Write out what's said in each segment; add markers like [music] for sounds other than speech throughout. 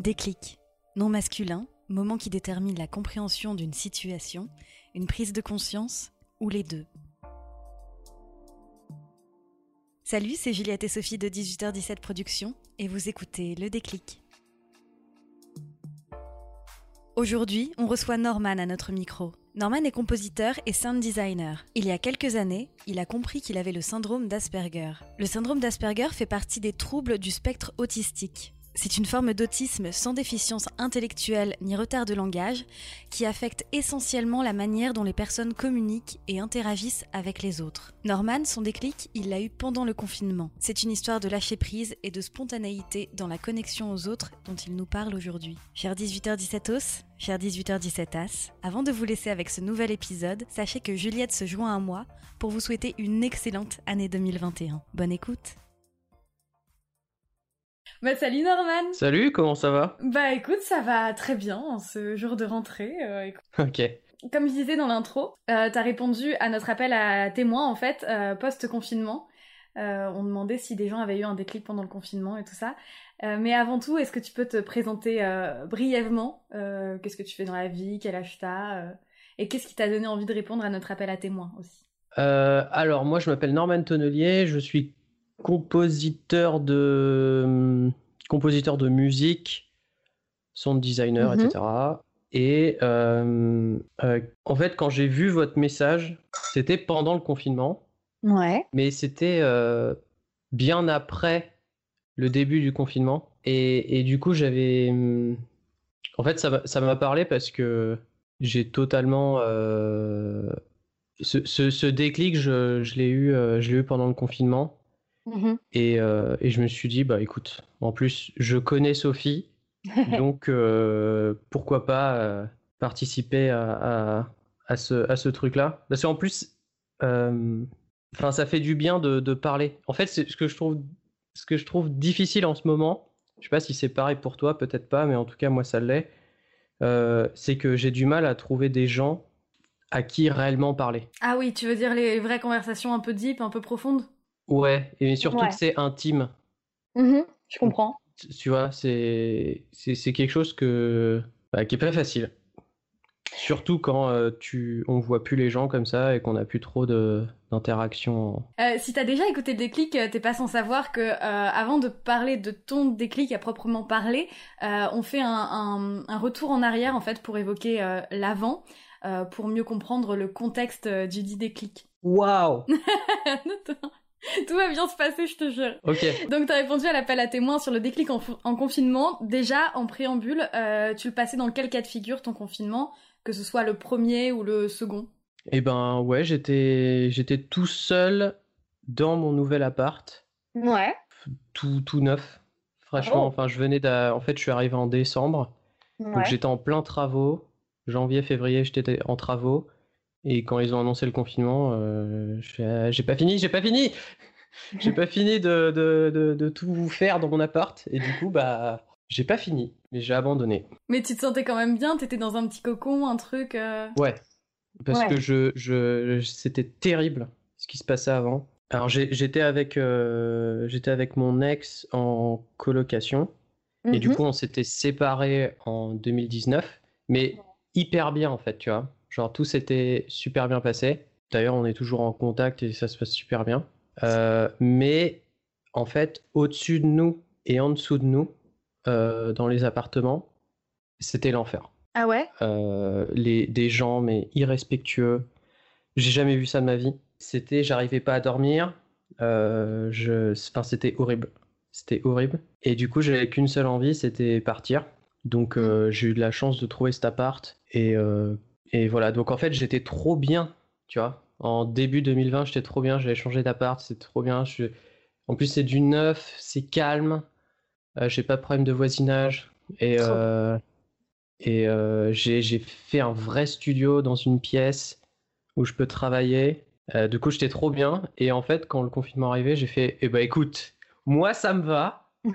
Déclic. Non masculin, moment qui détermine la compréhension d'une situation, une prise de conscience ou les deux. Salut, c'est Juliette et Sophie de 18h17 Productions et vous écoutez Le Déclic. Aujourd'hui, on reçoit Norman à notre micro. Norman est compositeur et sound designer. Il y a quelques années, il a compris qu'il avait le syndrome d'Asperger. Le syndrome d'Asperger fait partie des troubles du spectre autistique. C'est une forme d'autisme sans déficience intellectuelle ni retard de langage qui affecte essentiellement la manière dont les personnes communiquent et interagissent avec les autres. Norman, son déclic, il l'a eu pendant le confinement. C'est une histoire de lâcher prise et de spontanéité dans la connexion aux autres dont il nous parle aujourd'hui. Cher 18h17 os, cher 18h17 as, avant de vous laisser avec ce nouvel épisode, sachez que Juliette se joint à moi pour vous souhaiter une excellente année 2021. Bonne écoute bah salut Norman Salut, comment ça va? Bah écoute, ça va très bien ce jour de rentrée. Euh, [laughs] ok. Comme je disais dans l'intro, euh, t'as répondu à notre appel à témoins en fait, euh, post-confinement. on demandait si des gens avaient eu un déclic pendant le confinement et tout ça. mais avant tout, est-ce que tu peux te présenter brièvement Qu'est-ce que tu fais dans la vie Quel âge t'as Et qu'est-ce qui t'a donné envie de répondre à notre appel à témoins aussi? Alors moi je m'appelle Norman Tonnelier, je suis compositeur de compositeur de musique, sound designer, etc. Mhm. Et euh, euh, en fait, quand j'ai vu votre message, c'était pendant le confinement. Ouais. Mais c'était euh, bien après le début du confinement. Et, et du coup, j'avais. En fait, ça m'a parlé parce que j'ai totalement. Ce, ce, ce, déclic, je, je l'ai eu, je eu pendant le confinement. Mmh euh, et, je me suis dit, bah écoute, en plus, je connais Sophie, [laughs] donc euh, pourquoi pas euh, participer à, ce, à ce truc-là Parce qu'en plus, enfin, ça fait du bien de, parler. En fait, c'est ce que je trouve, ce que je trouve difficile en ce moment. Je sais pas si c'est pareil pour toi, peut-être pas, mais en tout cas moi ça l'est. c'est que j'ai du mal à trouver des gens à qui réellement parler. Ah oui, tu veux dire les vraies conversations un peu deep, un peu profondes? Ouais, et surtout que c'est intime. Mmh je comprends. Tu vois, c'est c'est quelque chose que bah, qui est pas facile. Surtout quand euh, tu on voit plus les gens comme ça et qu'on a plus trop de d'interaction. Euh, si t'as déjà écouté le déclic, euh, t'es pas sans savoir que avant de parler de ton déclic à proprement parler, on fait un, un, retour en arrière en fait pour évoquer l'avant, pour mieux comprendre le contexte du dit déclic. Waouh [laughs] [laughs] Tout va bien se passer, je te jure. Ok. Donc, tu as répondu à l'appel à témoins sur le déclic en, confinement. Déjà, en préambule, euh, tu le passais dans quel cas de figure ton confinement Que ce soit le premier ou le second? Eh ben, ouais, j'étais, j'étais tout seul dans mon nouvel appart. Ouais. Tout, tout neuf. Franchement, oh. enfin, je venais d'à... En fait, je suis arrivé en décembre. Donc, j'étais en plein travaux. Janvier, février, j'étais en travaux. Et quand ils ont annoncé le confinement, euh, j'ai pas fini, j'ai pas fini [laughs] J'ai pas fini de, de, de, tout faire dans mon appart. Et du coup, bah, j'ai pas fini. Mais j'ai abandonné. Mais tu te sentais quand même bien? T'étais dans un petit cocon, un truc euh? Ouais. Parce que je, je, c'était terrible ce qui se passait avant. Alors j'étais avec, euh, j'étais avec mon ex en colocation. Et du mhm. coup, on s'était séparés en 2019. Mais hyper bien, en fait, tu vois. Genre tout s'était super bien passé. D'ailleurs, on est toujours en contact et ça se passe super bien. Euh, mais en fait, au-dessus de nous et en dessous de nous, euh, dans les appartements, c'était l'enfer. Ah ouais? Euh, les, Des gens, mais irrespectueux. J'ai jamais vu ça de ma vie. C'était, j'arrivais pas à dormir. je, enfin, c'était horrible. C'était horrible. Et du coup, j'avais qu'une seule envie, c'était partir. Donc, j'ai eu de la chance de trouver cet appart. Et et voilà, donc en fait, j'étais trop bien, tu vois. En début 2020, j'étais trop bien. J'avais changé d'appart, c'est trop bien. En plus, c'est du neuf, c'est calme. j'ai pas de problème de voisinage. Et, et j'ai fait un vrai studio dans une pièce où je peux travailler. du coup, j'étais trop bien. Et en fait, quand le confinement arrivait, j'ai fait Eh ben écoute, moi, ça me va. [laughs]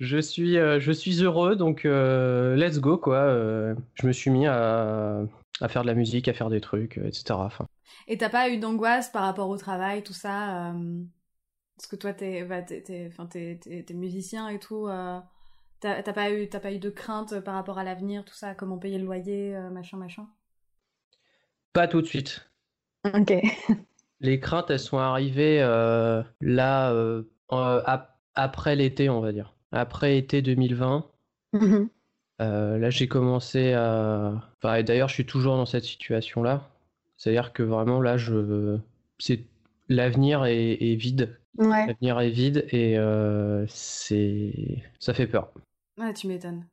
je suis, je suis heureux, donc let's go quoi. je me suis mis à, à, faire de la musique, à faire des trucs, etc. Enfin. Et t'as pas eu d'angoisse par rapport au travail, tout ça Parce que toi, t'es, bah, musicien et tout. T'as pas eu, pas eu de crainte par rapport à l'avenir, tout ça, comment payer le loyer, machin, machin? Pas tout de suite. Ok. Les craintes, elles sont arrivées là après l'été, on va dire après été 2020. Mmh euh, là, j'ai commencé à. Enfin, d'ailleurs, je suis toujours dans cette situation-là. C'est-à-dire que vraiment, là, je. C'est... L'avenir est, vide. L'avenir est vide et euh, c'est. Ça fait peur. Ouais, tu m'étonnes.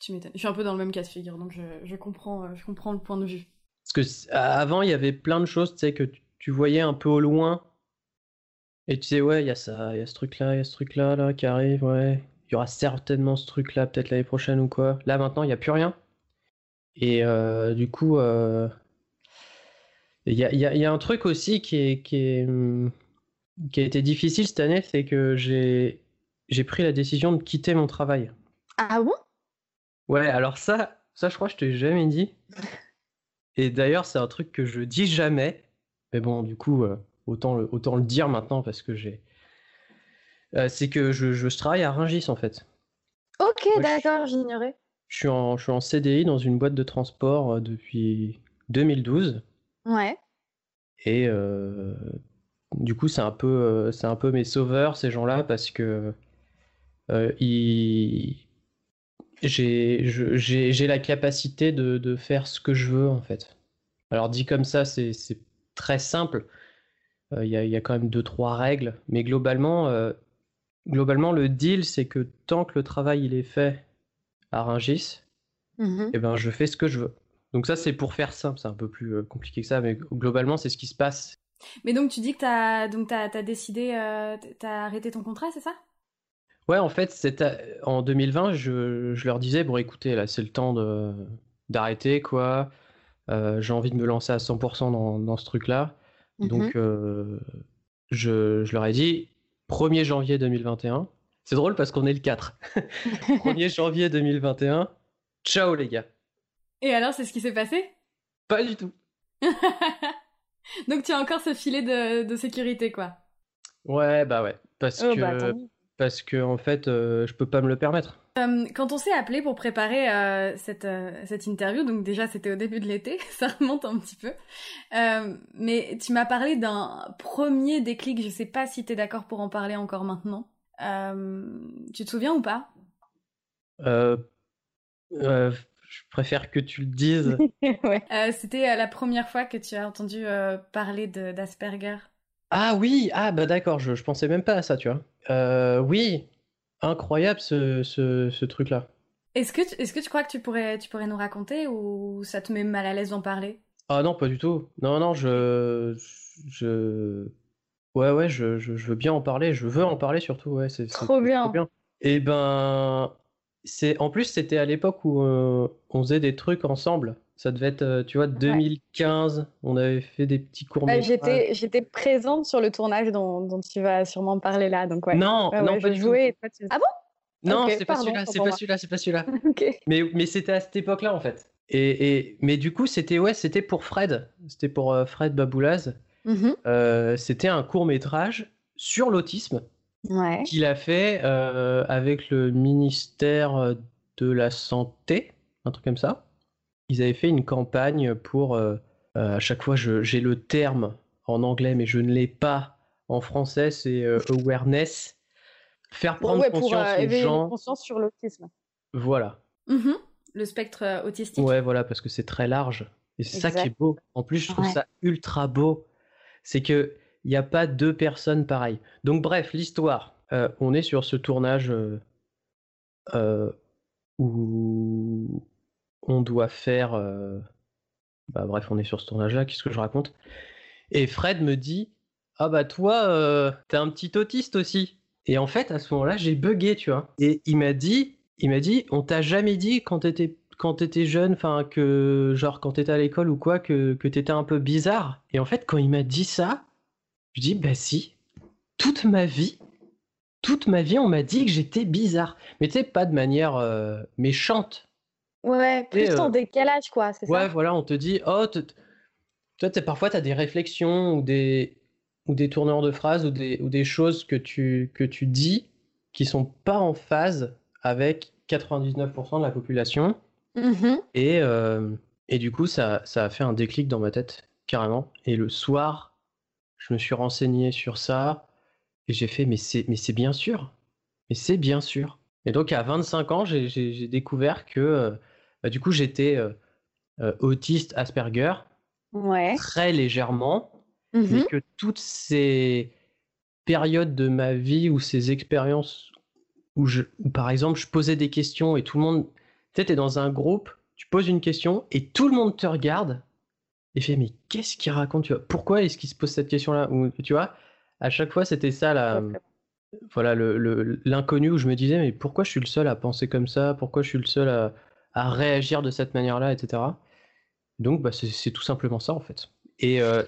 Tu m'étonnes. Je suis un peu dans le même cas de figure, donc je, je comprends, je comprends le point de vue. Parce que avant, il y avait plein de choses, tu sais, que tu voyais un peu au loin et tu disais, ouais, il y a ça, il y a ce truc-là, il y a ce truc-là là, qui arrive, ouais. Il y aura certainement ce truc-là, peut-être l'année prochaine ou quoi. Là, maintenant, il n'y a plus rien. Et euh, du coup, euh, il y, a, y, a, un truc aussi qui, est, qui, est, hum, qui a été difficile cette année, c'est que j'ai pris la décision de quitter mon travail. Ah bon? Ouais, alors ça, ça, je crois que je t'ai jamais dit. Et d'ailleurs, c'est un truc que je dis jamais. Mais bon, du coup, euh, autant le, autant le dire maintenant parce que j'ai. Euh, c'est que je, je, travaille à Ringis en fait. Ok, d'accord, j'ignorais. Je suis, en, je suis en CDI dans une boîte de transport euh, depuis 2012. Ouais. Et euh, du coup, c'est un, peu, c'est un peu mes sauveurs, ces gens-là, parce que ils... j'ai la capacité de, de, faire ce que je veux en fait. Alors dit comme ça, c'est très simple, il y, a quand même deux, trois règles. Mais globalement, euh, globalement le deal, c'est que tant que le travail il est fait à Ringis, mmh eh ben, je fais ce que je veux. Donc ça, c'est pour faire simple, c'est un peu plus euh, compliqué que ça, mais globalement, c'est ce qui se passe. Mais donc, tu dis que tu as, as, décidé, tu as arrêté ton contrat, c'est ça? Ouais, en fait, en 2020, je, je, leur disais, bon, écoutez, là, c'est le temps d'arrêter, quoi. J'ai envie de me lancer à 100% dans, dans ce truc-là. Donc, mmh je, leur ai dit 1er janvier 2021. C'est drôle parce qu'on est le 4. 1er [laughs] janvier 2021. Ciao les gars. Et alors, c'est ce qui s'est passé? Pas du tout. [laughs] Donc, tu as encore ce filet de, sécurité, quoi. Ouais, bah ouais. Parce oh, bah, que parce que en fait, euh, je peux pas me le permettre. Euh, quand on s'est appelé pour préparer euh, cette, cette interview, donc déjà c'était au début de l'été, [laughs] ça remonte un petit peu, mais tu m'as parlé d'un premier déclic, je sais pas si tu es d'accord pour en parler encore maintenant. tu te souviens ou pas? Je préfère que tu le dises. [laughs] ouais. c'était la première fois que tu as entendu parler d'Asperger. Ah oui, ah bah d'accord, je, je pensais même pas à ça, tu vois. Euh, oui, incroyable ce, ce, truc-là. Est-ce que, est-ce que tu crois que tu pourrais, tu pourrais nous raconter ou ça te met mal à l'aise d'en parler? Ah non, pas du tout. Non, non, je. je... Ouais, ouais, je, je, veux bien en parler. Je veux en parler surtout. Ouais, c'est, trop, bien. trop bien. Et eh ben, c'est en plus, c'était à l'époque où euh, on faisait des trucs ensemble. Ça devait être, euh, tu vois, 2015. On avait fait des petits courts bah, j'étais, j'étais présente sur le tournage dont, dont, tu vas sûrement parler là. Donc ouais. Non, non, pas joué. Ah bon? Non, c'est, pas celui-là, c'est pas celui-là, c'est pas celui-là. Mais, mais c'était à cette époque-là en fait. Et, et, mais du coup, c'était ouais, c'était pour Fred. C'était pour euh, Fred Baboulaz. Mmh euh, c'était un court métrage sur l'autisme ouais. qu'il a fait avec le ministère de la santé, un truc comme ça ils avaient fait une campagne pour, euh, euh, à chaque fois j'ai le terme en anglais mais je ne l'ai pas en français, c'est euh, awareness, faire prendre conscience aux gens. conscience sur l'autisme. Voilà. Mmh le spectre autistique. Ouais, voilà, parce que c'est très large. Et c'est ça qui est beau. En plus, je trouve ça ultra beau. C'est que il n'y a pas deux personnes pareilles. Donc bref, l'histoire. on est sur ce tournage où on doit faire bah bref, on est sur ce tournage-là, qu'est-ce que je raconte? Et Fred me dit, ah bah toi, t'es un petit autiste aussi. Et en fait, à ce moment-là, j'ai bugué, tu vois. Et il m'a dit, il m'a dit, on t'a jamais dit quand t'étais quand t'étais jeune, enfin que genre quand t'étais à l'école ou quoi, que, que t'étais un peu bizarre? Et en fait, quand il m'a dit ça, je dis bah si, toute ma vie, toute ma vie, on m'a dit que j'étais bizarre. Mais tu sais, pas de manière euh, méchante. Ouais, plus en euh, décalage, quoi, c'est ouais, voilà, on te dit, oh, toi, parfois, tu as des réflexions ou des, ou des tourneurs de phrases ou des, ou des choses que tu, que tu dis qui sont pas en phase avec 99% de la population. Mmh et, euh, et du coup, ça, ça a fait un déclic dans ma tête, carrément. Et le soir, je me suis renseigné sur ça et j'ai fait, mais c'est bien sûr. Mais c'est bien sûr. Et donc, à 25 ans, j'ai, découvert que, euh, bah, du coup, j'étais euh, autiste Asperger. Très légèrement. Mmh mais que toutes ces périodes de ma vie ou ces expériences où, je, où, par exemple, je posais des questions et tout le monde tu sais, dans un groupe, tu poses une question et tout le monde te regarde et fait mais qu'est-ce qu'il raconte tu vois? Pourquoi est-ce qu'il se pose cette question-là? Ou tu vois, à chaque fois c'était ça la, voilà le, l'inconnu où je me disais mais pourquoi je suis le seul à penser comme ça? Pourquoi je suis le seul à, réagir de cette manière-là, etc. Donc bah, c'est, tout simplement ça en fait. Et euh,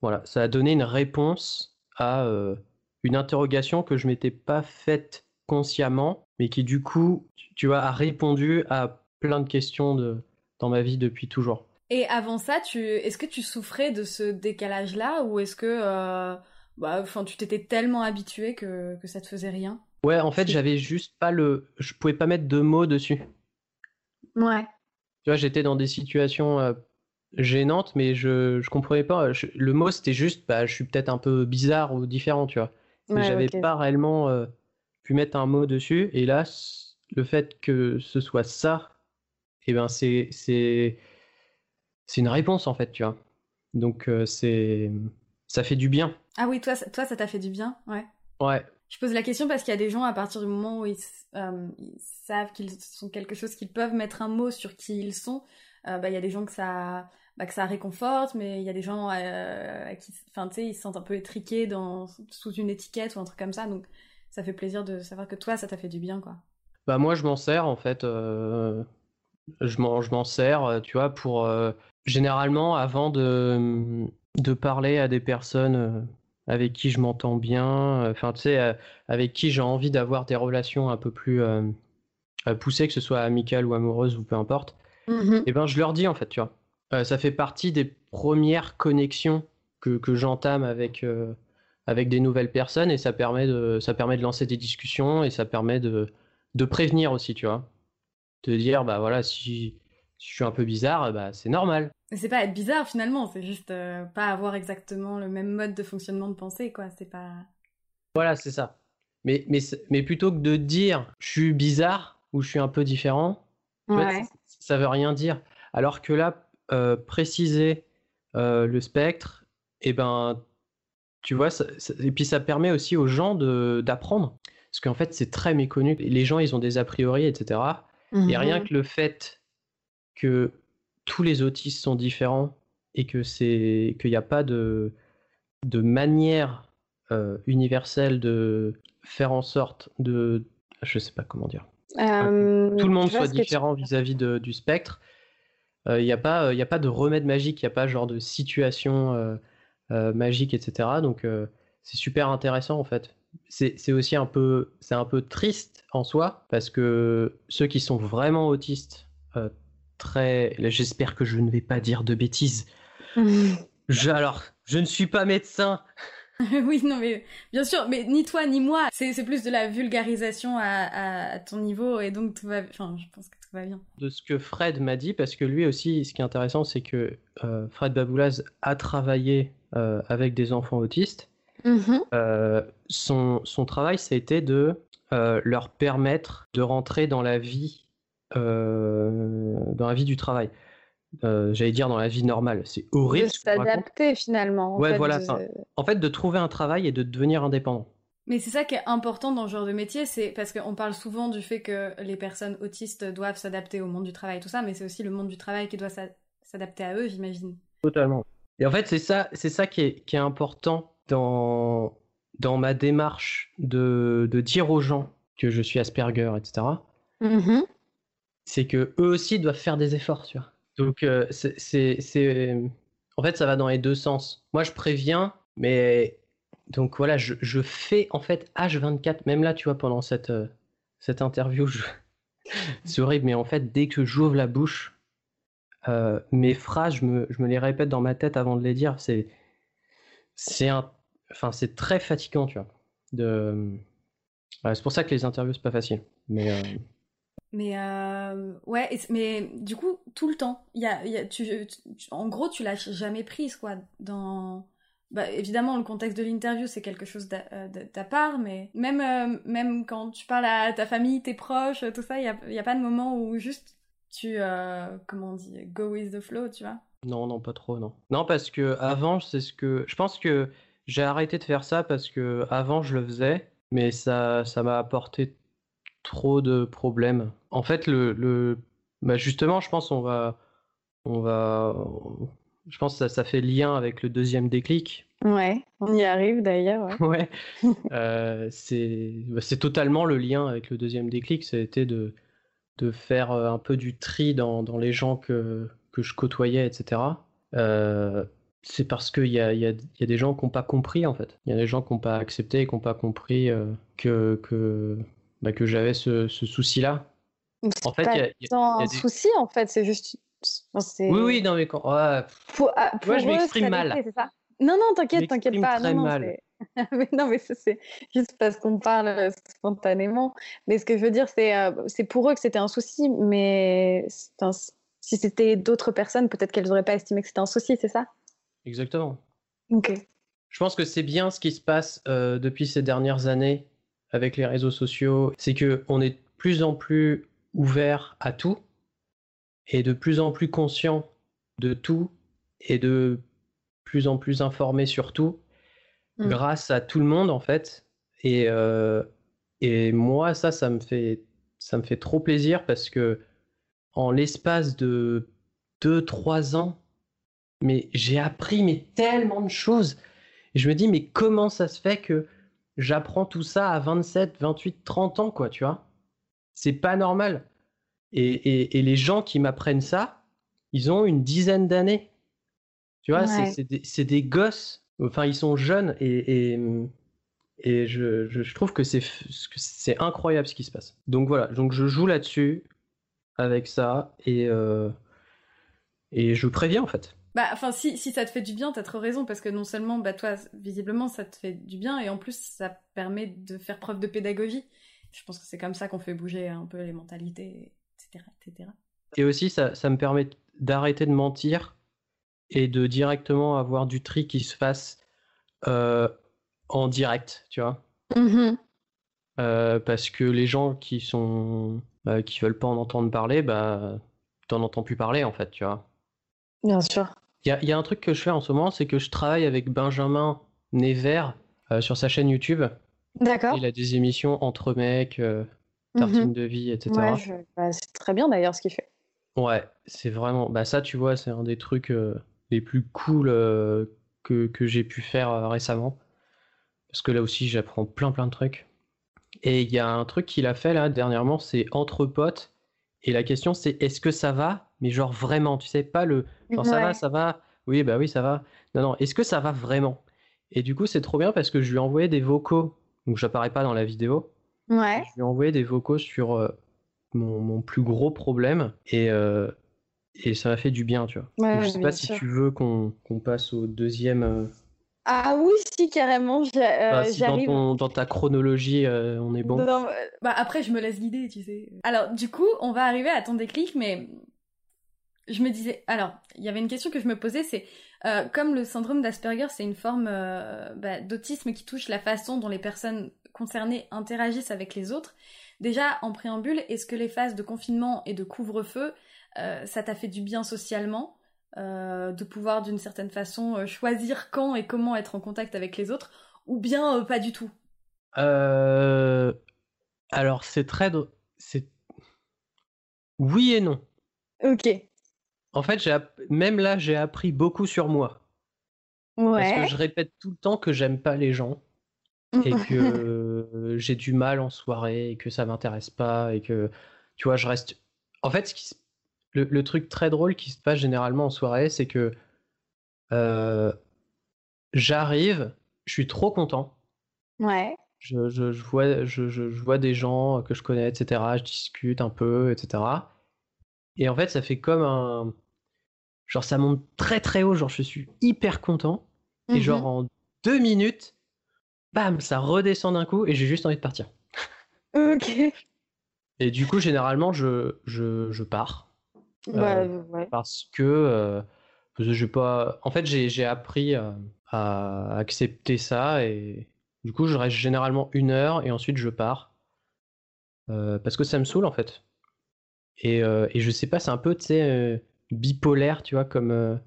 voilà, ça a donné une réponse à euh, une interrogation que je m'étais pas faite consciemment, mais qui du coup, tu vois, a répondu à plein de questions de, dans ma vie depuis toujours. Et avant ça, tu, est-ce que tu souffrais de ce décalage-là ou est-ce que, euh, bah, enfin, tu t'étais tellement habitué que, que ça te faisait rien Ouais, en fait, j'avais juste pas le, je pouvais pas mettre de mots dessus. Ouais. Tu vois, j'étais dans des situations euh, gênantes, mais je, je comprenais pas. le mot, c'était juste, bah, je suis peut-être un peu bizarre ou différent, tu vois. Mais j'avais pas réellement euh, pu mettre un mot dessus. Et là, le fait que ce soit ça, et eh ben c'est c'est c'est une réponse en fait, tu vois. Donc euh, c'est ça fait du bien. Ah oui, toi, toi, ça t'a fait du bien, ouais. Ouais. Je pose la question parce qu'il y a des gens à partir du moment où ils, euh, savent qu'ils sont quelque chose, qu'ils peuvent mettre un mot sur qui ils sont. Euh, bah, il y a des gens que ça, bah, que ça réconforte, mais il y a des gens qui, enfin, tu sais, ils se sentent un peu étriqués dans sous une étiquette ou un truc comme ça. Donc, ça fait plaisir de savoir que toi, ça t'a fait du bien, quoi. Bah moi, je m'en sers en fait. Euh, je m'en, sers, euh, tu vois, pour euh, généralement avant de, de parler à des personnes avec qui je m'entends bien, enfin tu sais, avec qui j'ai envie d'avoir des relations un peu plus poussées, que ce soit amicales ou amoureuses ou peu importe. Mmh et ben je leur dis en fait, tu vois. ça fait partie des premières connexions que, que j'entame avec avec des nouvelles personnes et ça permet de, ça permet de lancer des discussions et ça permet de, de prévenir aussi, tu vois. De dire, bah voilà, si, je suis un peu bizarre, bah c'est normal. C'est pas être bizarre finalement, c'est juste euh, pas avoir exactement le même mode de fonctionnement de pensée, quoi. C'est pas. Voilà, c'est ça. Mais, mais, mais plutôt que de dire je suis bizarre ou je suis un peu différent, ça, veut rien dire. Alors que là, euh, préciser euh, le spectre, et eh ben tu vois, et puis ça permet aussi aux gens d'apprendre. Parce qu'en fait, c'est très méconnu. Les gens, ils ont des a priori, etc. Et rien mmh que le fait que tous les autistes sont différents et que c'est qu'il n'y a pas de, de manière euh, universelle de faire en sorte de. Je sais pas comment dire. que tout le monde soit différent vis-à-vis du spectre. Euh, il n'y a, pas, a pas de remède magique, il n'y a pas genre de situation euh, euh, magique, etc. Donc euh, c'est super intéressant en fait. C'est aussi un peu, c'est un peu triste en soi parce que ceux qui sont vraiment autistes, euh, très, j'espère que je ne vais pas dire de bêtises. je, alors, je ne suis pas médecin. [laughs] oui, non, mais bien sûr, mais ni toi ni moi, c'est plus de la vulgarisation à, à, ton niveau et donc tout va, enfin, je pense que tout va bien. De ce que Fred m'a dit, parce que lui aussi, ce qui est intéressant, c'est que Fred Baboulaz a travaillé euh, avec des enfants autistes, mm-hmm. euh, son, son, travail, ça a été de euh, leur permettre de rentrer dans la vie, dans la vie du travail. J'allais dire dans la vie normale. C'est horrible. De s'adapter finalement. ouais, voilà. En fait, de trouver un travail et de devenir indépendant. Mais c'est ça qui est important dans ce genre de métier, c'est parce qu'on parle souvent du fait que les personnes autistes doivent s'adapter au monde du travail, tout ça, mais c'est aussi le monde du travail qui doit s'adapter à eux, j'imagine. Totalement. Et en fait, c'est ça, c'est ça qui est, qui est important dans, dans ma démarche de, de dire aux gens que je suis Asperger, etc. Mm-hmm. C'est que eux aussi doivent faire des efforts, tu vois. Donc, euh, c'est, en fait, ça va dans les deux sens. Moi, je préviens, mais donc voilà, je, je fais en fait H24, même là, tu vois, pendant cette, euh, cette interview, [laughs] c'est horrible, mais en fait, dès que j'ouvre la bouche, euh, mes phrases, je me, je me, les répète dans ma tête avant de les dire. C'est, c'est un, enfin, c'est très fatigant, tu vois. De, c'est pour ça que les interviews c'est pas facile. Mais, euh, mais euh, ouais, mais du coup, tout le temps, y y a en gros, tu lâches jamais prise, quoi. Dans, bah, évidemment, le contexte de l'interview, c'est quelque chose euh, de ta part, mais même, euh, même quand tu parles à ta famille, tes proches, tout ça, il n'y a, a, pas de moment où juste tu, euh, comment on dit, go with the flow, tu vois Non, non, pas trop, non. Non, parce que avant, c'est ce que. Je pense que j'ai arrêté de faire ça parce que avant, je le faisais, mais ça ça m'a apporté trop de problèmes. En fait, le. le... Bah justement, je pense on va. On va je pense que ça, ça, fait lien avec le deuxième déclic. Ouais, on y arrive d'ailleurs. Ouais, [laughs] euh, bah, c'est totalement le lien avec le deuxième déclic. Ça a été de, de faire euh, un peu du tri dans, dans les gens que, que je côtoyais, etc. Euh, c'est parce qu'il y a, y, a, y a, des gens qui n'ont pas compris, en fait. Il y a des gens qui n'ont pas accepté et qui n'ont pas compris euh, que, que, bah, que j'avais ce, ce souci-là. En fait, il y a, y a, un souci, en fait, c'est juste oui, oui, non, mais quand. Ouais. Pour, ah, je m'exprime mal. non, non, t'inquiète, t'inquiète pas. Très non, mal. [laughs] mais non, mais c'est juste parce qu'on parle euh, spontanément. Mais ce que je veux dire, c'est euh, c'est pour eux que c'était un souci, mais si c'était d'autres personnes, peut-être qu'elles n'auraient pas estimé que c'était un souci, c'est ça? Exactement. Ok. Je pense que c'est bien ce qui se passe euh, depuis ces dernières années avec les réseaux sociaux. C'est qu'on est de plus en plus ouvert à tout est de plus en plus conscient de tout et de plus en plus informé sur tout mmh. grâce à tout le monde en fait. Et, euh, et moi, ça, ça me fait ça me fait trop plaisir parce que en l'espace de 2-3 ans, mais j'ai appris mais tellement de choses. Et je me dis, mais comment ça se fait que j'apprends tout ça à 27, 28, 30 ans, quoi, tu vois C'est pas normal. Et, les gens qui m'apprennent ça, ils ont une dizaine d'années. Tu vois, c'est des, des, gosses. Enfin, ils sont jeunes et, et, je, je, trouve que c'est incroyable ce qui se passe. Donc voilà, donc je joue là-dessus avec ça et, euh, et je préviens en fait. Bah, enfin, si, si ça te fait du bien, t'as trop raison, parce que non seulement, bah, toi, visiblement, ça te fait du bien, et en plus, ça permet de faire preuve de pédagogie. Je pense que c'est comme ça qu'on fait bouger un peu les mentalités etc. Et aussi, ça, ça me permet d'arrêter de mentir et de directement avoir du tri qui se fasse euh, en direct, tu vois. Mm-hmm. Euh, parce que les gens qui sont bah, qui veulent pas en entendre parler, bah t'en entends plus parler en fait, tu vois. Bien sûr. Il y, y a, un truc que je fais en ce moment, c'est que je travaille avec Benjamin Nevers euh, sur sa chaîne YouTube. D'accord. Il a des émissions entre mecs, tartine mmh de vie, etc. Ouais, bah, c'est très bien d'ailleurs ce qu'il fait. Ouais, c'est vraiment. Bah, ça, tu vois, c'est un des trucs euh, les plus cool euh, que, que j'ai pu faire euh, récemment. Parce que là aussi, j'apprends plein, plein de trucs. Et il y a un truc qu'il a fait là dernièrement, c'est entre potes. Et la question, c'est est-ce que ça va? Mais genre vraiment, tu sais, pas le. Genre ça va, ça va. Oui, bah oui, ça va. Non, non, est-ce que ça va vraiment? Et du coup, c'est trop bien parce que je lui ai envoyé des vocaux. Donc, j'apparais pas dans la vidéo. Ouais. Je lui ai envoyé des vocaux sur euh, mon, mon, plus gros problème et, euh, et ça m'a fait du bien, tu vois. Ouais, je sais pas si tu veux qu'on passe au deuxième. Euh, ah oui, si, carrément. Bah, si dans, dans, ta chronologie, on est bon. bah, après, je me laisse guider, tu sais. Alors, du coup, on va arriver à ton déclic, mais je me disais. Alors, il y avait une question que je me posais, c'est comme le syndrome d'Asperger, c'est une forme bah, d'autisme qui touche la façon dont les personnes concernés interagissent avec les autres. Déjà, en préambule, est-ce que les phases de confinement et de couvre-feu, euh, ça t'a fait du bien socialement euh, de pouvoir d'une certaine façon euh, choisir quand et comment être en contact avec les autres, ou bien pas du tout? Alors c'est très... C'est... Oui et non. Ok. En fait, même là, j'ai appris beaucoup sur moi. Parce que je répète tout le temps que j'aime pas les gens et [laughs] que j'ai du mal en soirée et que ça m'intéresse pas et que tu vois, je reste. En fait, le, truc très drôle qui se passe généralement en soirée, c'est que euh, j'arrive, je suis trop content. Ouais. Je, je, vois, je, je, vois des gens que je connais, etc. Je discute un peu, etc. Et en fait, ça fait comme un. Genre, ça monte très très haut, genre, je suis hyper content. Et genre, mmh en deux minutes, bam, ça redescend d'un coup et j'ai juste envie de partir. Ok. Et du coup, généralement, je, je, je pars. Euh, ouais. Parce que. Euh, pas. En fait, j'ai appris à accepter ça et du coup, je reste généralement une heure et ensuite je pars. Euh, parce que ça me saoule en fait. Et, euh, et je sais pas, c'est un peu, tu sais, euh, bipolaire, tu vois, comme.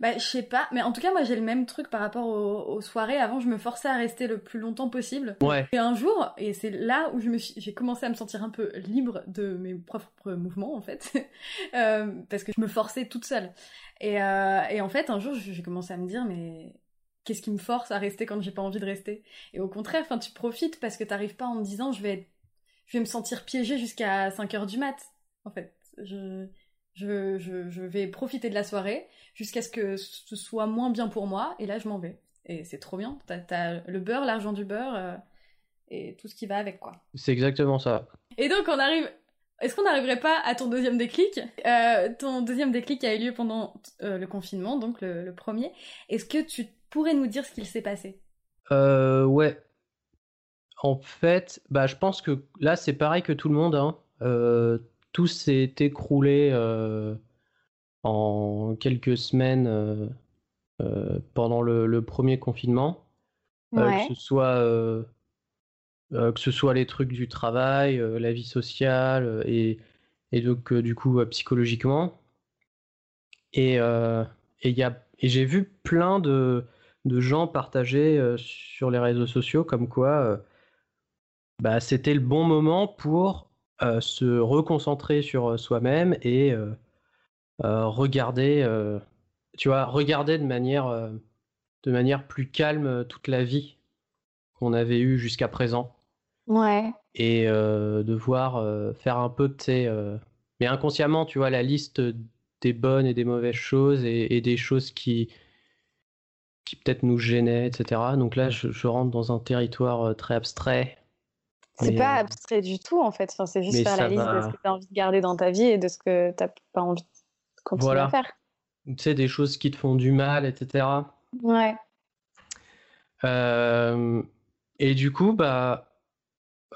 Bah, je sais pas, mais en tout cas, moi j'ai le même truc par rapport aux, soirées. Avant, je me forçais à rester le plus longtemps possible. Ouais. Et un jour, et c'est là où je me j'ai commencé à me sentir un peu libre de mes propres mouvements en fait, [laughs] parce que je me forçais toute seule. Et, et en fait, un jour, j'ai commencé à me dire, mais qu'est-ce qui me force à rester quand j'ai pas envie de rester? Et au contraire, enfin, tu profites parce que t'arrives pas en me disant je vais je vais me sentir piégée jusqu'à 5 heures du mat. En fait, je, je, je, vais profiter de la soirée jusqu'à ce que ce soit moins bien pour moi et là je m'en vais. Et c'est trop bien. T'as le beurre, l'argent du beurre euh, et tout ce qui va avec quoi. C'est exactement ça. Et donc on arrive est-ce qu'on n'arriverait pas à ton deuxième déclic? Euh, Ton deuxième déclic a eu lieu pendant euh, le confinement, donc le, le premier. Est-ce que tu pourrais nous dire ce qu'il s'est passé? Euh, Ouais. En fait, bah, je pense que là, c'est pareil que tout le monde. Hein. Euh, tout s'est écroulé euh, en quelques semaines euh, pendant le, premier confinement. que ce soit que ce soit les trucs du travail, la vie sociale et, et donc du coup psychologiquement. Et, et, et j'ai vu plein de, de gens partager euh, sur les réseaux sociaux comme quoi euh, bah, c'était le bon moment pour euh, se reconcentrer sur soi-même et regarder, tu vois, regarder de manière, de manière plus calme toute la vie qu'on avait eue jusqu'à présent. Ouais. Et de voir faire un peu de, sais, mais inconsciemment, tu vois, la liste des bonnes et des mauvaises choses et des choses qui, qui peut-être nous gênait, etc. Donc là, je, rentre dans un territoire euh, très abstrait. C'est pas euh, abstrait du tout, en fait. Enfin, c'est juste faire la liste de ce que tu as envie de garder dans ta vie et de ce que tu n'as pas envie de continuer à faire. Tu sais, des choses qui te font du mal, etc. Ouais. Euh, et du coup, bah,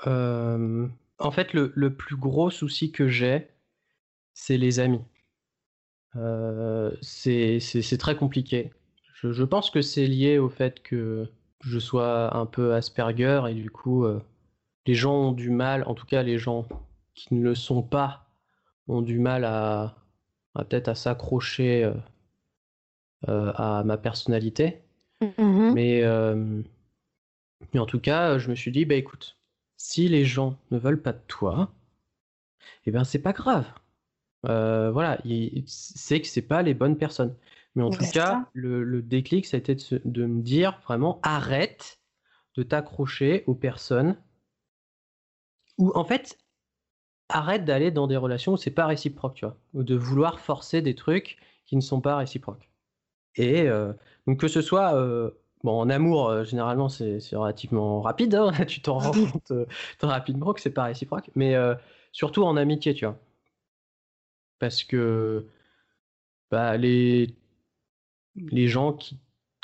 en fait, le, le, plus gros souci que j'ai, c'est les amis. c'est très compliqué. Je, pense que c'est lié au fait que je sois un peu Asperger et du coup, euh, les gens ont du mal, en tout cas les gens qui ne le sont pas, ont du mal à, peut-être à s'accrocher euh, euh, à ma personnalité. Mm-hmm. Mais, mais en tout cas, je me suis dit, bah écoute, si les gens ne veulent pas de toi, eh ben c'est pas grave. voilà, c'est que c'est pas les bonnes personnes. Mais en tout cas, le, déclic, ça a été de, me dire vraiment arrête de t'accrocher aux personnes. Ou en fait, arrête d'aller dans des relations où c'est pas réciproque, tu vois. Ou de vouloir forcer des trucs qui ne sont pas réciproques. Et euh, donc que ce soit. Euh, bon, en amour, euh, généralement, c'est relativement rapide. Hein, [laughs] tu t'en rends compte rapidement que c'est pas réciproque. Mais surtout en amitié, tu vois. Parce que bah, les, les gens qui,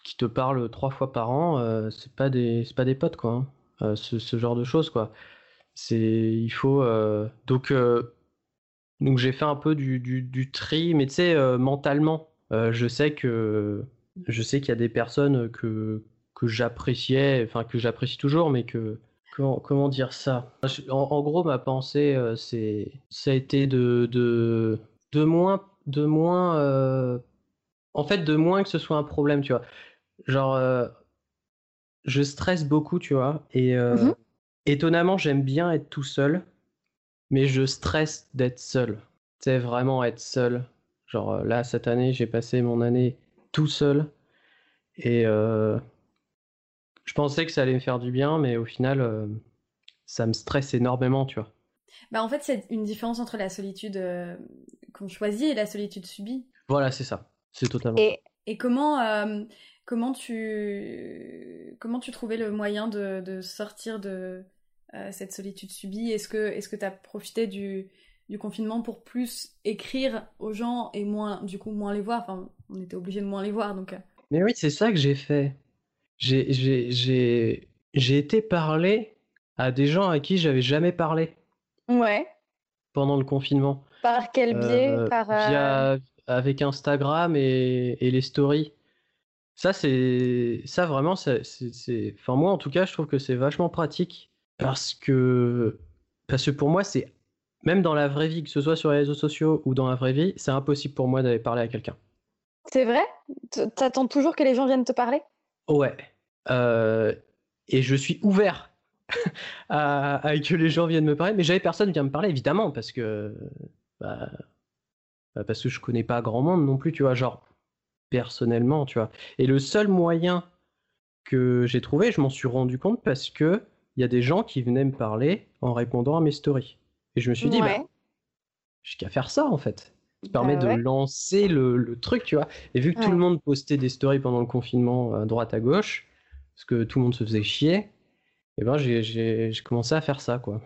qui, te parlent trois fois par an, c'est pas des c'est pas des potes quoi. Hein. Ce, ce, genre de choses quoi. C'est il faut euh, donc donc j'ai fait un peu du, du, tri, mais tu sais mentalement, je sais que je sais qu'il y a des personnes que que j'appréciais, enfin que j'apprécie toujours, mais que comment, dire ça? En, gros, ma pensée, c'est ça a été de de de moins de moins en fait, de moins que ce soit un problème, tu vois. Genre, euh, je stresse beaucoup, tu vois, et euh, mmh étonnamment, j'aime bien être tout seul, mais je stresse d'être seul. Tu sais, vraiment être seul. Genre là, cette année, j'ai passé mon année tout seul. Et je pensais que ça allait me faire du bien, mais au final, ça me stresse énormément, tu vois. Bah en fait, c'est une différence entre la solitude qu'on choisit et la solitude subie. Voilà, c'est ça. C'est totalement. Et, et comment, comment, tu, comment tu trouvais le moyen de, de sortir de cette solitude subie? Est-ce que tu as profité du, du confinement pour plus écrire aux gens et moins, du coup, moins les voir? Enfin, on était obligé de moins les voir, donc. Euh. Mais oui, c'est ça que j'ai fait. J'ai été parler à des gens à qui j'avais jamais parlé. Ouais. Pendant le confinement. Par quel biais? Euh, Par, euh, Avec Instagram et, et les stories. Ça, c'est. Ça, vraiment, c'est. Enfin, moi, en tout cas, je trouve que c'est vachement pratique. Parce que. Parce que pour moi, c'est même dans la vraie vie, que ce soit sur les réseaux sociaux ou dans la vraie vie, c'est impossible pour moi d'aller parler à quelqu'un. C'est vrai? T'attends toujours que les gens viennent te parler? Ouais. Euh, et je suis ouvert [laughs] à, que les gens viennent me parler, mais j'avais personne qui vient me parler, évidemment, parce que. Bah, bah, parce que je connais pas grand monde non plus, tu vois, genre, personnellement, tu vois. Et le seul moyen que j'ai trouvé, je m'en suis rendu compte parce que il y a des gens qui venaient me parler en répondant à mes stories. Et je me suis dit, bah, j'ai qu'à faire ça en fait. Ça permet bah de lancer le, truc, tu vois. Et vu que tout le monde postait des stories pendant le confinement à droite à gauche, parce que tout le monde se faisait chier, et eh ben j'ai commencé à faire ça, quoi.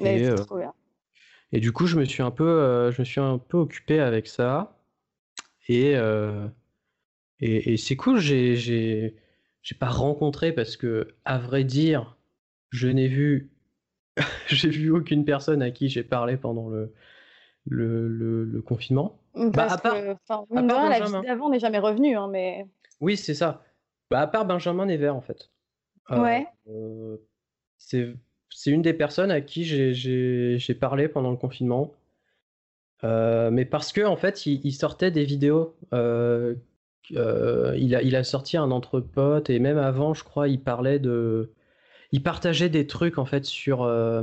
et, euh, et du coup, je me suis un peu, euh, je me suis un peu occupé avec ça. Et, euh, et, et c'est cool, j'ai pas rencontré parce que, à vrai dire, je n'ai vu [laughs] j'ai vu aucune personne à qui j'ai parlé pendant le, le, le, confinement. Bah, Parce à part, que, la vie d'avant n'est jamais revenue, hein, mais. Oui, c'est ça. Bah, à part Benjamin Nevers, en fait. Euh, ouais. c'est une des personnes à qui j'ai parlé pendant le confinement. Euh, mais parce que en fait, il, sortait des vidéos. Euh, il, a, il a sorti un entre potes et même avant, je crois, il parlait de il partageait des trucs en fait sur, euh,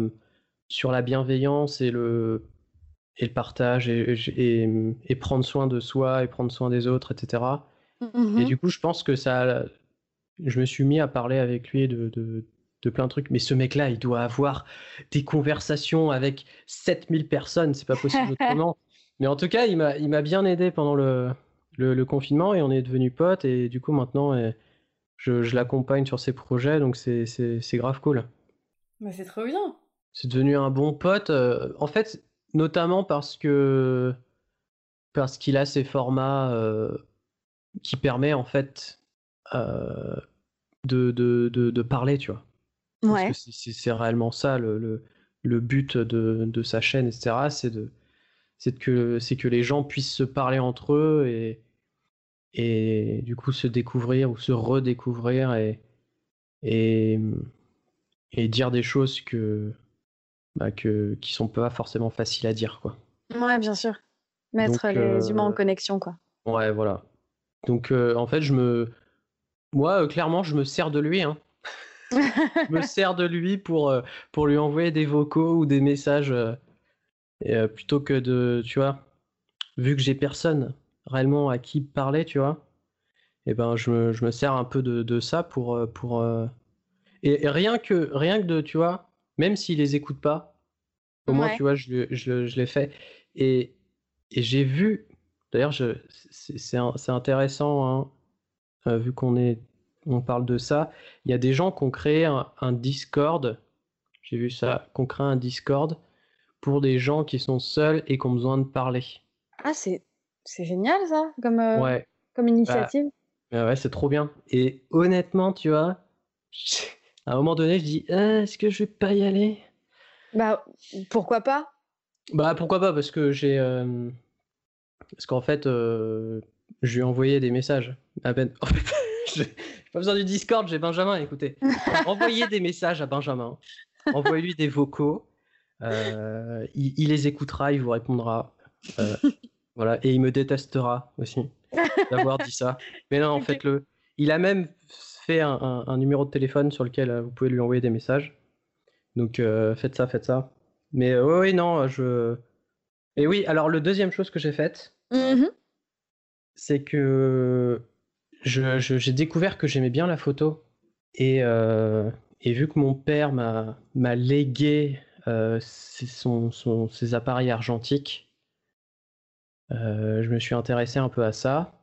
sur la bienveillance et le, et le partage et, et, prendre soin de soi et prendre soin des autres, etc. Et mm-hmm. du coup, je pense que ça. Je me suis mis à parler avec lui de, de, de plein de trucs. Mais ce mec-là, il doit avoir des conversations avec 7000 personnes. C'est pas possible [laughs] autrement. Mais en tout cas, il m'a bien aidé pendant le, le, le, confinement et on est devenus potes. Et du coup, maintenant, je, l'accompagne sur ses projets, donc c'est grave cool. Mais c'est trop bien. C'est devenu un bon pote. Euh, en fait, notamment parce que parce qu'il a ces formats euh, qui permet en fait euh, de, de, de, parler, tu vois. Ouais. C'est réellement ça le, le, but de, de, sa chaîne, etc. C'est de c'est que c'est que les gens puissent se parler entre eux et et du coup se découvrir ou se redécouvrir et, et, et dire des choses que, bah, que, qui sont pas forcément faciles à dire. Quoi. Ouais, bien sûr. Mettre les euh, humains en connexion. Quoi. Ouais, voilà. Donc euh, en fait, je me. Moi, euh, clairement, je me sers de lui. Hein. Je [laughs] me sers de lui pour, pour lui envoyer des vocaux ou des messages. plutôt que de. Tu vois, vu que j'ai personne réellement à qui parler, tu vois, et eh ben je me, je me, sers un peu de, de ça pour euh, pour euh, et, rien que rien que de tu vois, même s'ils les écoutent pas, au moins tu vois je, je, je l'ai fait et, et j'ai vu d'ailleurs c'est intéressant hein, euh, vu qu'on est on parle de ça, il y a des gens qui ont créé un, un Discord, j'ai vu ça, qu'on crée un Discord pour des gens qui sont seuls et qui ont besoin de parler. Ah, c'est c'est génial ça, comme, euh, comme initiative. Bah, ouais, c'est trop bien. Et honnêtement, tu vois, à un moment donné, je dis, «Ah, est-ce que je vais pas y aller? Bah, pourquoi pas? Bah, pourquoi pas? Parce que j'ai. Parce qu'en fait, je lui ai envoyé des messages à Ben. [laughs] J'ai pas besoin du Discord, j'ai Benjamin, écoutez. [laughs] Envoyez des messages à Benjamin. Envoyez-lui des vocaux. il, il, les écoutera, il vous répondra. Voilà, et il me détestera aussi d'avoir dit ça. Mais non, en fait, le, il a même fait un, numéro de téléphone sur lequel euh, vous pouvez lui envoyer des messages. Donc euh, faites ça, faites ça. Mais euh, oui, non, je. Et oui, alors le deuxième chose que j'ai faite, Mmh c'est que j'ai découvert que j'aimais bien la photo. Et, euh, et, vu que mon père m'a légué euh, ses, appareils argentiques, euh, je me suis intéressé un peu à ça.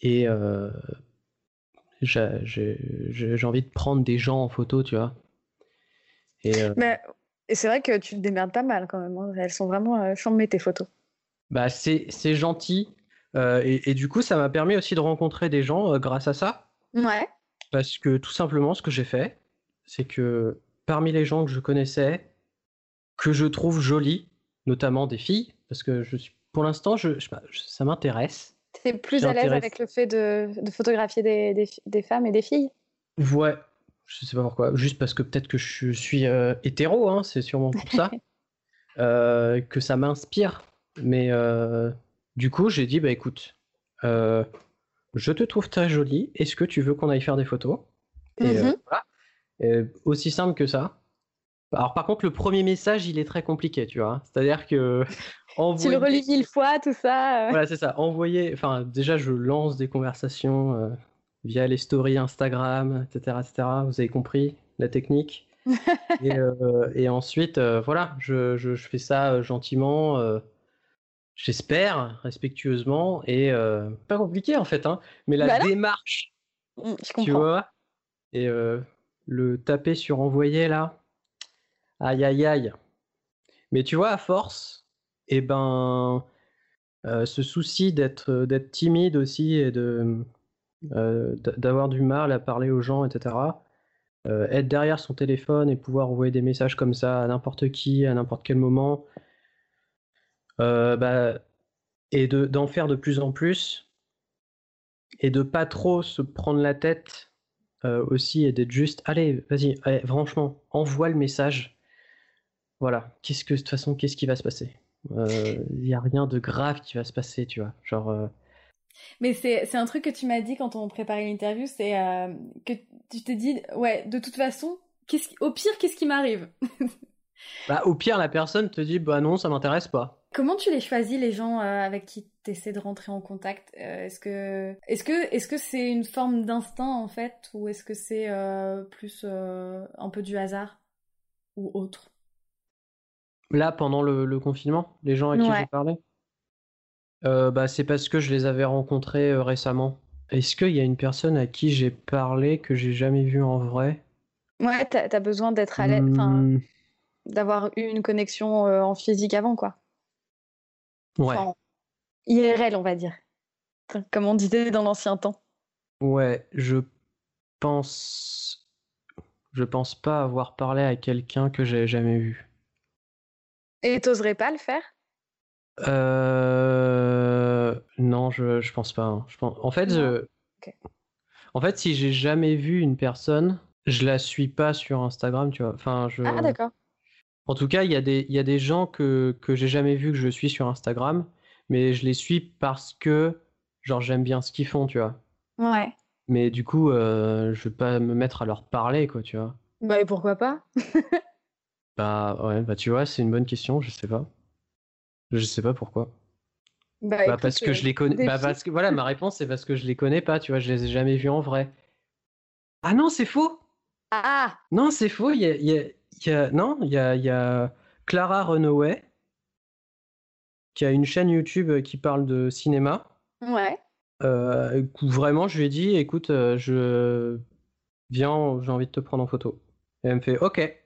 Et j'ai envie de prendre des gens en photo, tu vois. Et, Mais, et c'est vrai que tu te démerdes pas mal quand même. Hein. Elles sont vraiment chambées tes photos. Bah, c'est gentil. Euh, et, du coup, ça m'a permis aussi de rencontrer des gens euh, grâce à ça. Ouais. Parce que tout simplement, ce que j'ai fait, c'est que parmi les gens que je connaissais, que je trouve jolis, notamment des filles, parce que je suis, pour l'instant, je, ça m'intéresse. Tu es plus à l'aise avec le fait de, photographier des, femmes et des filles? Ouais, je sais pas pourquoi. Juste parce que peut-être que je suis euh, hétéro, hein, c'est sûrement pour ça. [laughs] que ça m'inspire. Mais du coup, j'ai dit, bah écoute, euh, je te trouve très jolie, est-ce que tu veux qu'on aille faire des photos? Et euh, mhm. voilà. aussi simple que ça. Alors par contre, le premier message, il est très compliqué, tu vois. C'est-à-dire que... [laughs] Envoyer... Tu le relis mille fois, tout ça. Euh. Voilà, c'est ça. Envoyer... Enfin, déjà, je lance des conversations via les stories Instagram, etc., etc. Vous avez compris la technique. [laughs] et, ensuite, voilà, je, je, fais ça gentiment j'espère, respectueusement, et euh, pas compliqué en fait, hein, mais la démarche, mmh, tu vois, et euh, le taper sur envoyer là, aïe aïe aïe. Mais tu vois, à force, et eh ben, euh, ce souci d'être d'être timide aussi et de d'avoir du mal à parler aux gens, etc. être derrière son téléphone et pouvoir envoyer des messages comme ça à n'importe qui, à n'importe quel moment, euh, bah, et d'en faire de plus en plus, et de pas trop se prendre la tête euh, aussi, et d'être juste, allez, vas-y, franchement, envoie le message. Voilà, qu'est-ce que de toute façon, qu'est-ce qui va se passer? Il euh, n'y a rien de grave qui va se passer, tu vois. Genre. Mais c'est un truc que tu m'as dit quand on préparait l'interview, c'est que tu t'es dit, ouais, de toute façon, au pire, qu'est-ce qui m'arrive? Bah, Au pire, la personne te dit, bah non, ça m'intéresse pas. Comment tu les choisis les gens euh, avec qui tu essaies de rentrer en contact euh, Est-ce que est-ce que est-ce que c'est une forme d'instinct en fait ou est-ce que c'est euh, plus un peu du hasard ou autre? Là pendant le, confinement, les gens à qui j'ai parlé? Bah, c'est parce que je les avais rencontrés récemment. Est-ce qu'il y a une personne à qui j'ai parlé que j'ai jamais vue en vrai? Ouais, t'as as besoin d'être à l'aise, mmh. d'avoir eu une connexion en physique avant, quoi. Ouais. IRL, on va dire. Comme on disait dans l'ancien temps. Ouais, je pense. Je pense pas avoir parlé à quelqu'un que j'ai jamais vu. Et t'oserais pas le faire? Euh... Non, je, je pense pas. Hein. Je pense... En fait, je... en fait, si j'ai jamais vu une personne, je la suis pas sur Instagram, tu vois. Enfin, je... Ah d'accord. En tout cas, il y, a des, y a des gens que, que j'ai jamais vu que je suis sur Instagram, mais je les suis parce que, genre, j'aime bien ce qu'ils font, tu vois. Ouais. Mais du coup, euh, je vais pas me mettre à leur parler, quoi, tu vois. Bah, et pourquoi pas? [laughs] Bah, ouais, bah, tu vois, c'est une bonne question, je sais pas. Je sais pas pourquoi. Bah, bah parce que je les connais. Bah, parce que, voilà, ma réponse, c'est parce que je les connais pas, tu vois, je les ai jamais vus en vrai. Ah non, c'est faux Ah Non, c'est faux, il y a non, il y a, Clara Runaway qui a une chaîne YouTube qui parle de cinéma. Ouais. Euh, vraiment, je lui ai dit, écoute, euh, je viens, j'ai envie de te prendre en photo. Et elle me fait, ok.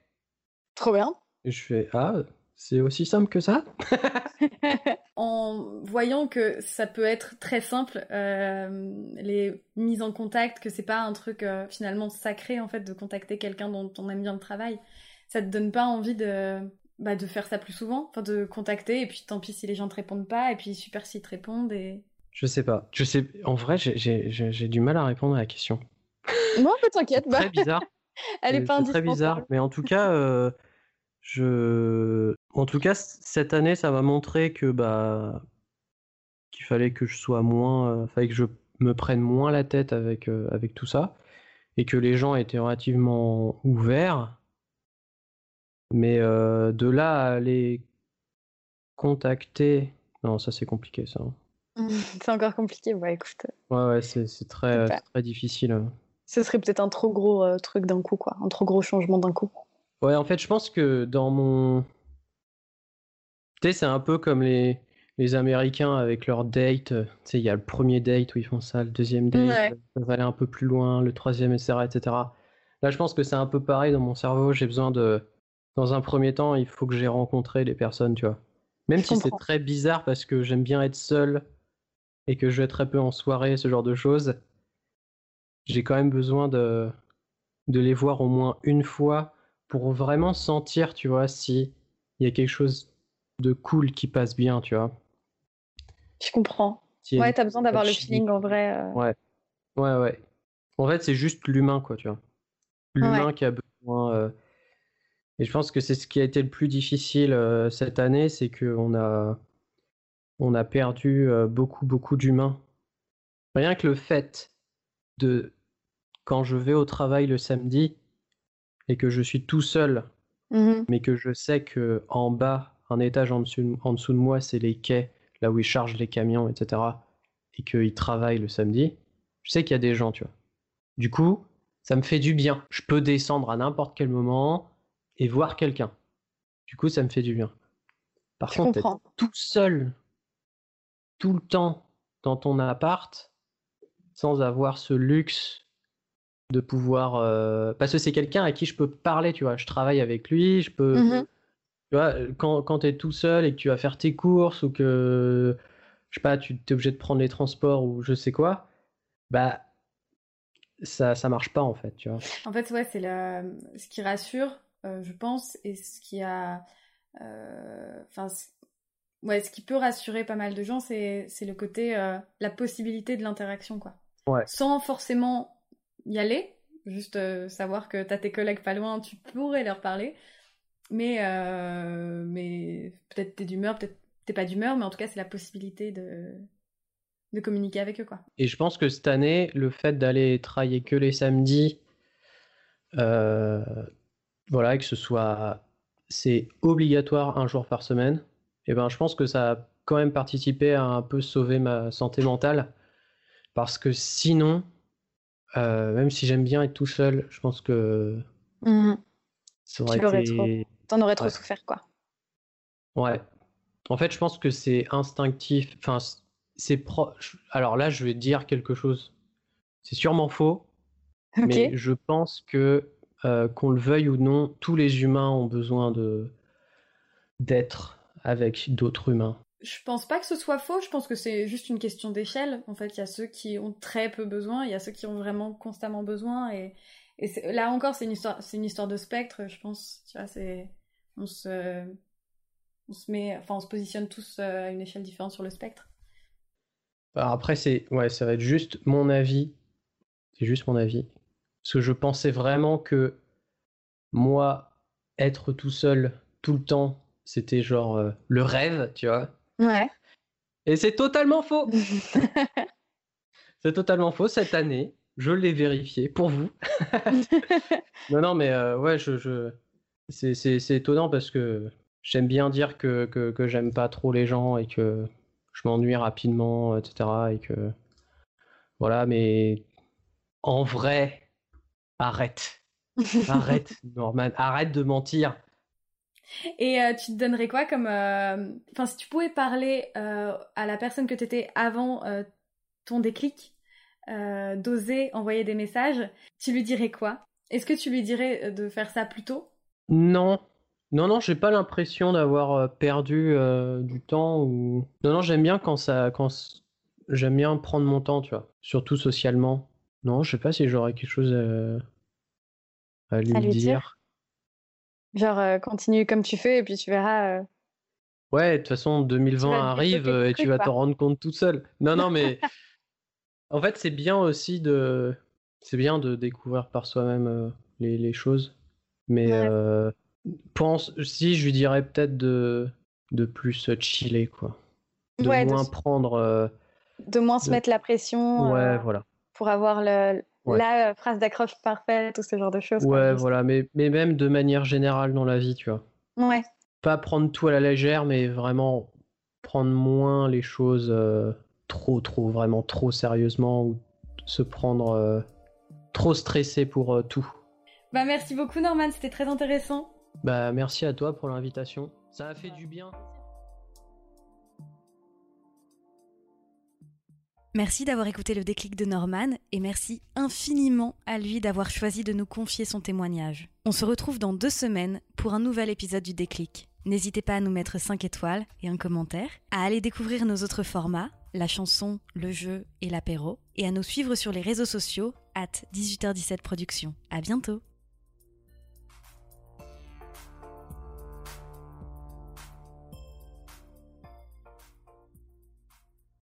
Trop bien. Et je fais, ah, c'est aussi simple que ça? [laughs] En voyant que ça peut être très simple, euh, les mises en contact, que c'est pas un truc finalement sacré en fait de contacter quelqu'un dont on aime bien le travail ça te donne pas envie de, bah, de faire ça plus souvent, enfin de contacter, et puis tant pis si les gens te répondent pas, et puis super s'ils te répondent. Et... Je sais pas. Je sais. En vrai, j'ai du mal à répondre à la question. Non, mais t'inquiète. Bah... Très bizarre. [laughs] Elle est, pas très bizarre. Mais en tout cas, euh, je. En tout cas, cette année, ça m'a montré que bah qu'il fallait que je sois moins, euh, fallait que je me prenne moins la tête avec euh, avec tout ça, et que les gens étaient relativement ouverts mais euh, de là à aller contacter. Non, ça c'est compliqué ça. Hein. [laughs] c'est encore compliqué, ouais, écoute. Ouais, ouais, c'est très, très difficile. Hein. Ce serait peut-être un trop gros truc d'un coup, quoi. Un trop gros changement d'un coup. Ouais, en fait, je pense que dans mon. Tu sais, c'est un peu comme les, les Américains avec leur date. Tu sais, il y a le premier date où ils font ça, le deuxième date, ça va aller un peu plus loin, le troisième, etc., etc. Là, je pense que c'est un peu pareil dans mon cerveau. J'ai besoin de. Dans un premier temps, il faut que j'ai rencontré les personnes, tu vois. Même si c'est très bizarre parce que j'aime bien être seul et que je vais très peu en soirée, ce genre de choses, j'ai quand même besoin de, de les voir au moins une fois pour vraiment sentir, tu vois, si il y a quelque chose de cool qui passe bien, tu vois. Je comprends. ouais, t'as besoin d'avoir le feeling en vrai. Euh. Ouais. Ouais, ouais. En fait, c'est juste l'humain, quoi, tu vois. L'humain qui a besoin. Euh, et je pense que c'est ce qui a été le plus difficile euh, cette année, c'est qu'on a, on a perdu beaucoup, beaucoup d'humains. Rien que le fait de, quand je vais au travail le samedi et que je suis tout seul, mmh mais que je sais que en bas, un étage en dessous, en dessous de moi, c'est les quais, là où ils chargent les camions, etc. Et qu'ils travaillent le samedi, je sais qu'il y a des gens, tu vois. Du coup, ça me fait du bien. Je peux descendre à n'importe quel moment et voir quelqu'un. Du coup, ça me fait du bien. Par contre, être tout seul, tout le temps, dans ton appart, sans avoir ce luxe de pouvoir... Euh, parce que c'est quelqu'un à qui je peux parler, tu vois. Je travaille avec lui, je peux... Mmh tu vois, quand, quand tu es tout seul et que tu vas faire tes courses ou que, je sais pas, tu es obligé de prendre les transports ou je sais quoi, bah, ça, ça marche pas en fait, tu vois. En fait, ouais, c'est ce qui rassure, euh, je pense, et ce qui a. Euh, enfin, ouais, ce qui peut rassurer pas mal de gens, c'est le côté, euh, la possibilité de l'interaction, quoi. Ouais. Sans forcément y aller, juste savoir que tu as tes collègues pas loin, tu pourrais leur parler. Mais, mais peut-être t'es d'humeur, peut-être t'es pas d'humeur, mais en tout cas, c'est la possibilité de, de communiquer avec eux. Quoi. Et je pense que cette année, le fait d'aller travailler que les samedis, euh, voilà, que ce soit c'est obligatoire un jour par semaine, et eh ben je pense que ça a quand même participé à un peu sauver ma santé mentale. Parce que sinon, euh, même si j'aime bien être tout seul, je pense que mmh ça aurait été... T'en aurais trop souffert, quoi. Ouais. En fait, je pense que c'est instinctif. Enfin, c'est proche. Alors là, je vais dire quelque chose. C'est sûrement faux. Mais je pense que, euh, qu'on le veuille ou non, tous les humains ont besoin de d'être avec d'autres humains. Je pense pas que ce soit faux, je pense que c'est juste une question d'échelle. En fait, il y a ceux qui ont très peu besoin, il y a ceux qui ont vraiment constamment besoin. Et, et là encore, c'est une histoire, c'est une histoire de spectre, je pense. Tu vois, on se, on se met, enfin, on se positionne tous euh, à une échelle différente sur le spectre. Alors après, c'est, ouais, ça va être juste mon avis. C'est juste mon avis. Parce que je pensais vraiment que moi, être tout seul tout le temps, c'était genre euh, le rêve, tu vois. Ouais. Et c'est totalement faux. [laughs] c'est totalement faux cette année. Je l'ai vérifié pour vous. [laughs] non, non, mais euh, ouais, je, je, c'est étonnant parce que j'aime bien dire que, que, j'aime pas trop les gens et que je m'ennuie rapidement, etc. Et que. Voilà, mais en vrai, arrête. [laughs] arrête, Norman, arrête de mentir. Et euh, tu te donnerais quoi comme. Euh, enfin, si tu pouvais parler euh, à la personne que tu étais avant ton déclic, d'oser envoyer des messages, tu lui dirais quoi? Est-ce que tu lui dirais de faire ça plus tôt? Non. Non, non, j'ai pas l'impression d'avoir perdu euh, du temps ou. Non, non, j'aime bien quand ça. Quand... J'aime bien prendre mon temps, tu vois. Surtout socialement. Non, je sais pas si j'aurais quelque chose à, lui, dire. Genre, euh, continue comme tu fais et puis tu verras. Ouais, de toute façon, 2020 arrive et tu vas t'en rendre compte toute seule. Non, non, mais. [laughs] en fait, c'est bien aussi de. C'est bien de découvrir par soi-même les choses. Mais euh, pense, si je lui dirais peut-être de, de plus chiller, quoi. De moins prendre. Euh, de moins se mettre la pression. Ouais, euh, voilà. Pour avoir le, la phrase d'accroche parfaite ou ce genre de choses. Ouais, voilà. Mais, mais même de manière générale dans la vie, tu vois. Ouais. Pas prendre tout à la légère, mais vraiment prendre moins les choses trop, trop, vraiment trop sérieusement ou se prendre trop stressé pour tout. Bah merci beaucoup Norman, c'était très intéressant. Bah merci à toi pour l'invitation. Ça a fait du bien. Merci d'avoir écouté le déclic de Norman et merci infiniment à lui d'avoir choisi de nous confier son témoignage. On se retrouve dans deux semaines pour un nouvel épisode du déclic. N'hésitez pas à nous mettre 5 étoiles et un commentaire, à aller découvrir nos autres formats, la chanson, le jeu et l'apéro, et à nous suivre sur les réseaux sociaux at 18h17 Productions. À bientôt!